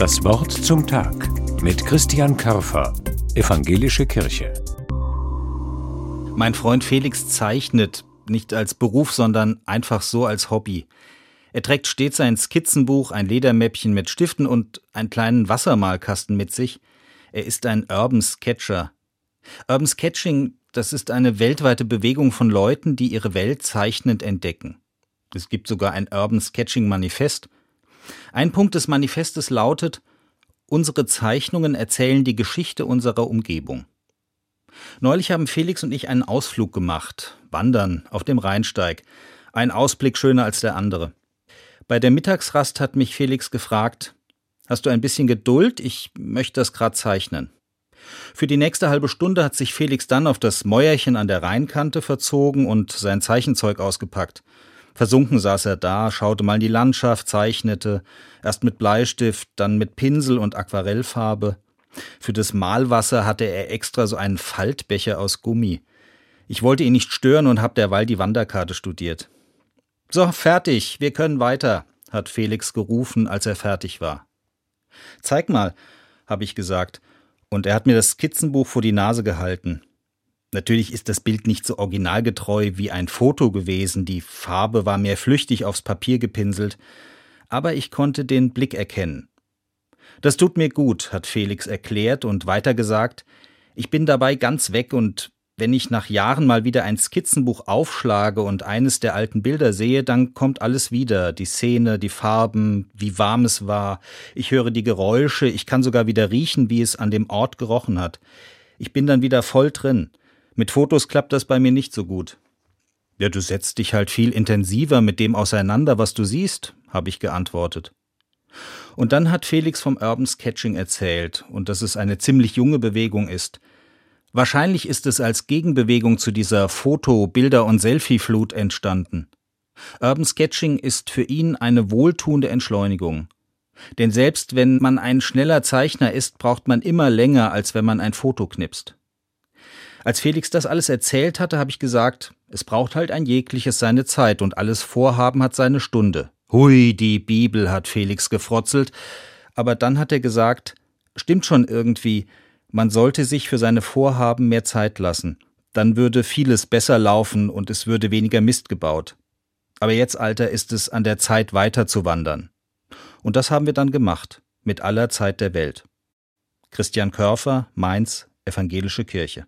Das Wort zum Tag mit Christian Körfer, Evangelische Kirche. Mein Freund Felix zeichnet nicht als Beruf, sondern einfach so als Hobby. Er trägt stets ein Skizzenbuch, ein Ledermäppchen mit Stiften und einen kleinen Wassermalkasten mit sich. Er ist ein Urban Sketcher. Urban Sketching, das ist eine weltweite Bewegung von Leuten, die ihre Welt zeichnend entdecken. Es gibt sogar ein Urban Sketching Manifest. Ein Punkt des Manifestes lautet, unsere Zeichnungen erzählen die Geschichte unserer Umgebung. Neulich haben Felix und ich einen Ausflug gemacht, wandern auf dem Rheinsteig. Ein Ausblick schöner als der andere. Bei der Mittagsrast hat mich Felix gefragt, Hast du ein bisschen Geduld? Ich möchte das grad zeichnen. Für die nächste halbe Stunde hat sich Felix dann auf das Mäuerchen an der Rheinkante verzogen und sein Zeichenzeug ausgepackt. Versunken saß er da, schaute mal in die Landschaft, zeichnete, erst mit Bleistift, dann mit Pinsel und Aquarellfarbe. Für das Malwasser hatte er extra so einen Faltbecher aus Gummi. Ich wollte ihn nicht stören und hab derweil die Wanderkarte studiert. So, fertig, wir können weiter, hat Felix gerufen, als er fertig war. Zeig mal, habe ich gesagt, und er hat mir das Skizzenbuch vor die Nase gehalten. Natürlich ist das Bild nicht so originalgetreu wie ein Foto gewesen, die Farbe war mehr flüchtig aufs Papier gepinselt, aber ich konnte den Blick erkennen. Das tut mir gut, hat Felix erklärt und weiter gesagt, ich bin dabei ganz weg und wenn ich nach Jahren mal wieder ein Skizzenbuch aufschlage und eines der alten Bilder sehe, dann kommt alles wieder, die Szene, die Farben, wie warm es war, ich höre die Geräusche, ich kann sogar wieder riechen, wie es an dem Ort gerochen hat. Ich bin dann wieder voll drin. Mit Fotos klappt das bei mir nicht so gut. Ja, du setzt dich halt viel intensiver mit dem auseinander, was du siehst, habe ich geantwortet. Und dann hat Felix vom Urban Sketching erzählt und dass es eine ziemlich junge Bewegung ist. Wahrscheinlich ist es als Gegenbewegung zu dieser Foto-, Bilder- und Selfie-Flut entstanden. Urban Sketching ist für ihn eine wohltuende Entschleunigung. Denn selbst wenn man ein schneller Zeichner ist, braucht man immer länger, als wenn man ein Foto knipst. Als Felix das alles erzählt hatte, habe ich gesagt, es braucht halt ein jegliches seine Zeit und alles Vorhaben hat seine Stunde. Hui, die Bibel, hat Felix gefrotzelt, aber dann hat er gesagt, stimmt schon irgendwie, man sollte sich für seine Vorhaben mehr Zeit lassen, dann würde vieles besser laufen und es würde weniger Mist gebaut. Aber jetzt, Alter, ist es an der Zeit weiter zu wandern. Und das haben wir dann gemacht, mit aller Zeit der Welt. Christian Körfer, Mainz, Evangelische Kirche.